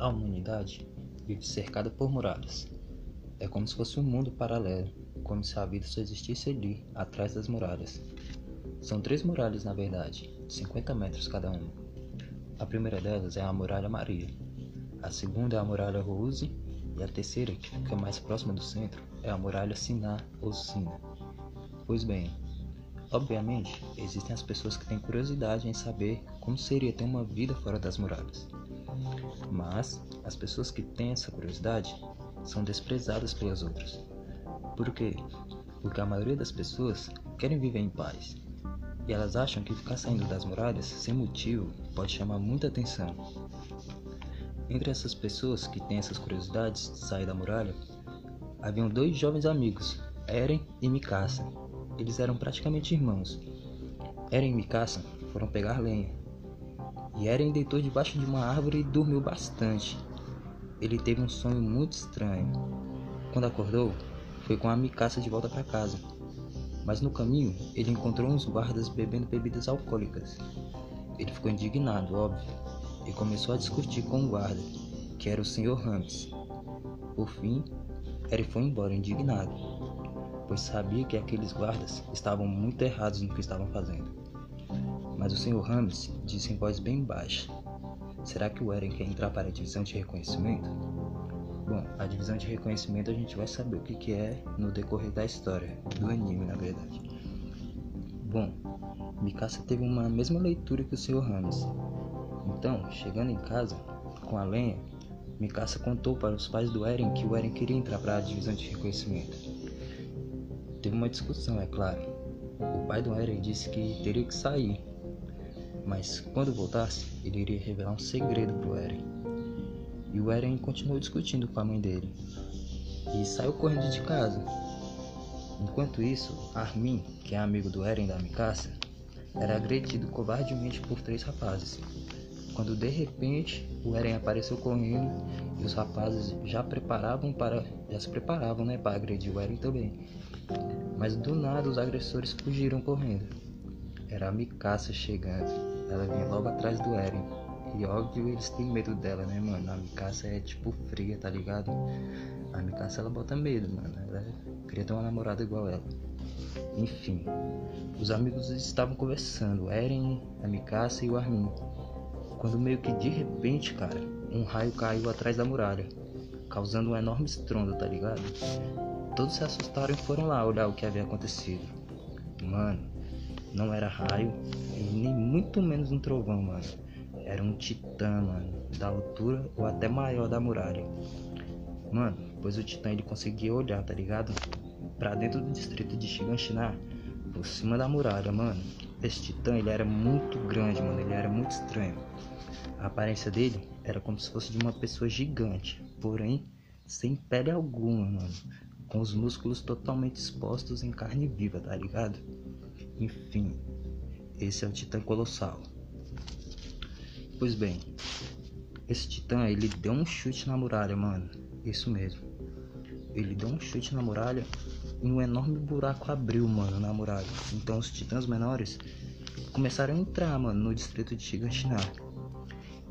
A humanidade vive cercada por muralhas. É como se fosse um mundo paralelo, como se a vida só existisse ali, atrás das muralhas. São três muralhas, na verdade, de 50 metros cada uma. A primeira delas é a Muralha Maria, a segunda é a Muralha Rose e a terceira, que fica mais próxima do centro, é a Muralha Siná ou Sina. Pois bem, obviamente existem as pessoas que têm curiosidade em saber como seria ter uma vida fora das muralhas. Mas as pessoas que têm essa curiosidade são desprezadas pelas outras. Por quê? Porque a maioria das pessoas querem viver em paz. E elas acham que ficar saindo das muralhas sem motivo pode chamar muita atenção. Entre essas pessoas que têm essas curiosidades de sair da muralha, haviam dois jovens amigos, Eren e Mikasa. Eles eram praticamente irmãos. Eren e Mikasa foram pegar lenha e Eren deitou debaixo de uma árvore e dormiu bastante. Ele teve um sonho muito estranho. Quando acordou, foi com a Mikasa de volta para casa. Mas no caminho, ele encontrou uns guardas bebendo bebidas alcoólicas. Ele ficou indignado, óbvio, e começou a discutir com o guarda, que era o Sr. Rames. Por fim, Eren foi embora indignado, pois sabia que aqueles guardas estavam muito errados no que estavam fazendo. Mas o Sr. Rames disse em voz bem baixa: Será que o Eren quer entrar para a divisão de reconhecimento? Bom, a divisão de reconhecimento a gente vai saber o que, que é no decorrer da história, do anime na verdade. Bom, Mikasa teve uma mesma leitura que o Sr. Rames. Então, chegando em casa, com a lenha, Mikasa contou para os pais do Eren que o Eren queria entrar para a divisão de reconhecimento. Teve uma discussão, é claro. O pai do Eren disse que teria que sair, mas quando voltasse, ele iria revelar um segredo para o Eren. E o Eren continuou discutindo com a mãe dele e saiu correndo de casa. Enquanto isso, Armin, que é amigo do Eren da Mikasa, era agredido covardemente por três rapazes. Quando de repente o Eren apareceu correndo e os rapazes já preparavam para já se preparavam, né, para agredir o Eren também. Mas do nada os agressores fugiram correndo. Era a Mikasa chegando. Ela vem logo atrás do Eren. E óbvio eles têm medo dela, né, mano? A Mikasa é tipo fria, tá ligado? A Mikasa ela bota medo, mano. Ela queria ter uma namorada igual ela. Enfim, os amigos estavam conversando, Eren, a Mikasa e o Armin. Quando meio que de repente, cara, um raio caiu atrás da muralha, causando um enorme estrondo, tá ligado? Todos se assustaram e foram lá olhar o que havia acontecido. Mano, não era raio e nem muito menos um trovão, mano. Era um titã, mano, da altura ou até maior da muralha. Mano, pois o titã ele conseguia olhar, tá ligado? Pra dentro do distrito de Shiganshina, por cima da muralha, mano. Esse titã ele era muito grande, mano, ele era muito estranho. A aparência dele era como se fosse de uma pessoa gigante, porém sem pele alguma, mano. Com os músculos totalmente expostos em carne viva, tá ligado? Enfim, esse é o Titã Colossal. Pois bem, esse Titã ele deu um chute na muralha, mano. Isso mesmo. Ele deu um chute na muralha e um enorme buraco abriu, mano, na muralha. Então os titãs menores começaram a entrar, mano, no distrito de Shiganshina.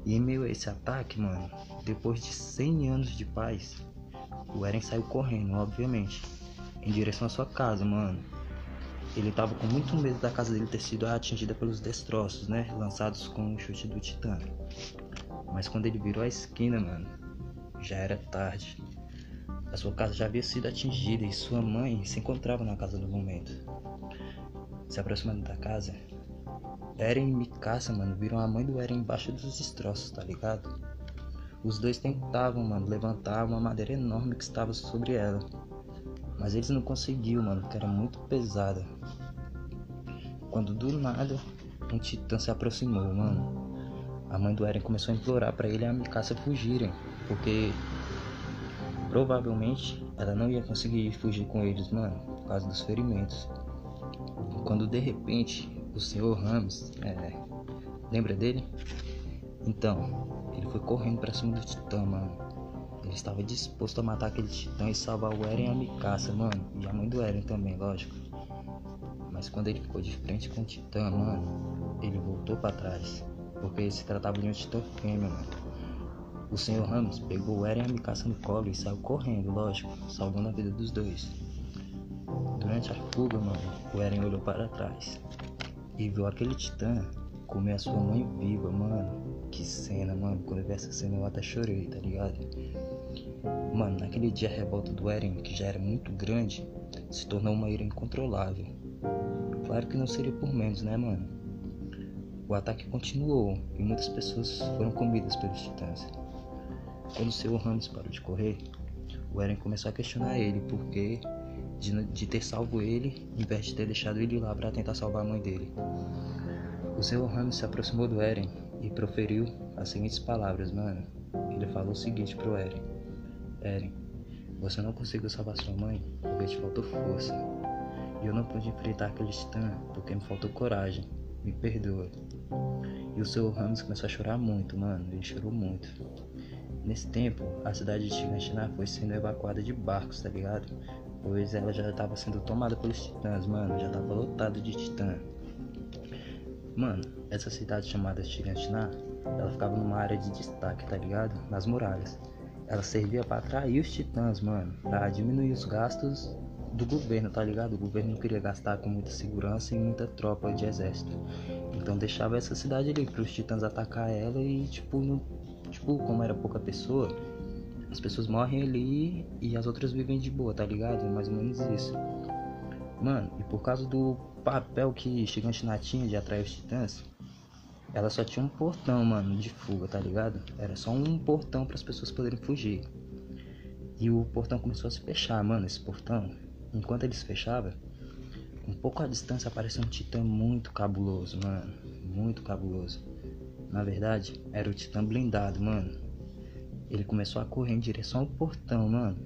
E em meio a esse ataque, mano, depois de 100 anos de paz, o Eren saiu correndo, obviamente, em direção à sua casa, mano. Ele estava com muito medo da casa dele ter sido atingida pelos destroços, né? Lançados com o chute do Titã. Mas quando ele virou a esquina, mano, já era tarde. A sua casa já havia sido atingida e sua mãe se encontrava na casa no momento. Se aproximando da casa, Eren e Mikasa, mano, viram a mãe do Eren embaixo dos destroços, tá ligado? Os dois tentavam, mano, levantar uma madeira enorme que estava sobre ela. Mas eles não conseguiam, mano, porque era muito pesada. Quando do nada um titã se aproximou, mano. A mãe do Eren começou a implorar para ele e a Mikasa fugirem, porque provavelmente ela não ia conseguir fugir com eles, mano, por causa dos ferimentos. Quando de repente o Senhor Rams, é, lembra dele? Então, ele foi correndo para cima do titã, mano. Ele estava disposto a matar aquele titã e salvar o Eren e a Mikasa, mano. E a mãe do Eren também, lógico. Mas quando ele ficou de frente com o titã, mano, ele voltou para trás. Porque se tratava de um titã fêmea, mano. O Sr. Ramos pegou o Eren e a Mikasa no colo e saiu correndo, lógico, salvando a vida dos dois. Durante a fuga, mano, o Eren olhou para trás e viu aquele titã comer a sua mãe viva, mano. Que cena, mano. Quando eu vi essa cena eu até chorei, tá ligado? Mano, naquele dia a revolta do Eren, que já era muito grande, se tornou uma ira incontrolável. Claro que não seria por menos, né, mano? O ataque continuou e muitas pessoas foram comidas pelos titãs. Quando o seu Ramos parou de correr, o Eren começou a questionar ele por que de, de, ter salvo ele em vez de ter deixado ele lá para tentar salvar a mãe dele. O seu Ramos se aproximou do Eren e proferiu as seguintes palavras, mano. Ele falou o seguinte pro Eren: Eren, você não conseguiu salvar sua mãe porque te faltou força. E eu não pude enfrentar aquele titã porque me faltou coragem me perdoa. E o seu Ramos começou a chorar muito, mano. Ele chorou muito. Nesse tempo, a cidade de Shiganshina foi sendo evacuada de barcos, tá ligado? Pois ela já estava sendo tomada pelos titãs, mano. Já estava lotada de titã. Mano, essa cidade chamada Shiganshina, ela ficava numa área de destaque, tá ligado? Nas muralhas. Ela servia para atrair os titãs, mano, para diminuir os gastos do governo, tá ligado? O governo não queria gastar com muita segurança e muita tropa de exército. Então deixava essa cidade ali para os titãs atacar ela e tipo, tipo, como era pouca pessoa, as pessoas morrem ali e as outras vivem de boa, tá ligado? É mais ou menos isso. Mano, e por causa do papel que Gigante tinha de atrair os titãs, ela só tinha um portão, mano, de fuga, tá ligado? Era só um portão para as pessoas poderem fugir. E o portão começou a se fechar, mano, esse portão. Enquanto eles fechavam, um pouco à distância apareceu um titã muito cabuloso, mano. Muito cabuloso. Na verdade, era o titã blindado, mano. Ele começou a correr em direção ao portão, mano.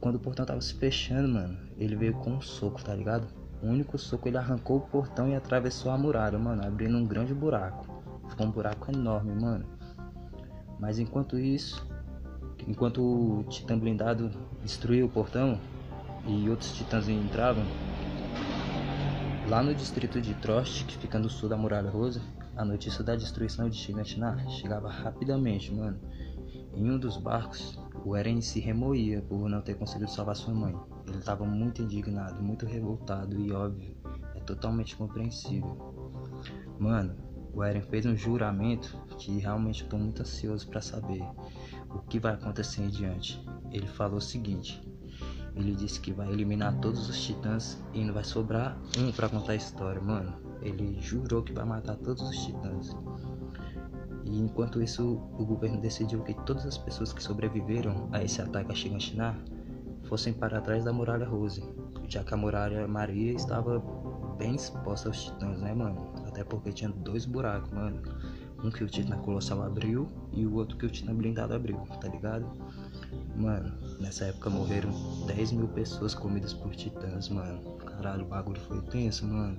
Quando o portão tava se fechando, mano, ele veio com um soco, tá ligado? O único soco ele arrancou o portão e atravessou a muralha, mano, abrindo um grande buraco. Ficou um buraco enorme, mano. Mas enquanto isso, enquanto o titã blindado destruiu o portão, e outros titãs entravam, lá no distrito de Trost, que fica no sul da Muralha Rosa, a notícia da destruição de Shiganshina chegava rapidamente, mano. Em um dos barcos, o Eren se remoía por não ter conseguido salvar sua mãe. Ele estava muito indignado, muito revoltado e óbvio, é totalmente compreensível. Mano, o Eren fez um juramento que realmente estou muito ansioso para saber o que vai acontecer em diante. Ele falou o seguinte: ele disse que vai eliminar todos os titãs e não vai sobrar um para contar a história, mano. Ele jurou que vai matar todos os titãs. E enquanto isso, o governo decidiu que todas as pessoas que sobreviveram a esse ataque a Shiganshina fossem para trás da muralha Rose, já que a muralha Maria estava bem exposta aos titãs, né, mano? Até porque tinha dois buracos, mano. Um que o Titã Colossal abriu e o outro que o Titã Blindado abriu, tá ligado? Mano, nessa época morreram 10 mil pessoas comidas por titãs, mano. Caralho, o bagulho foi tenso, mano.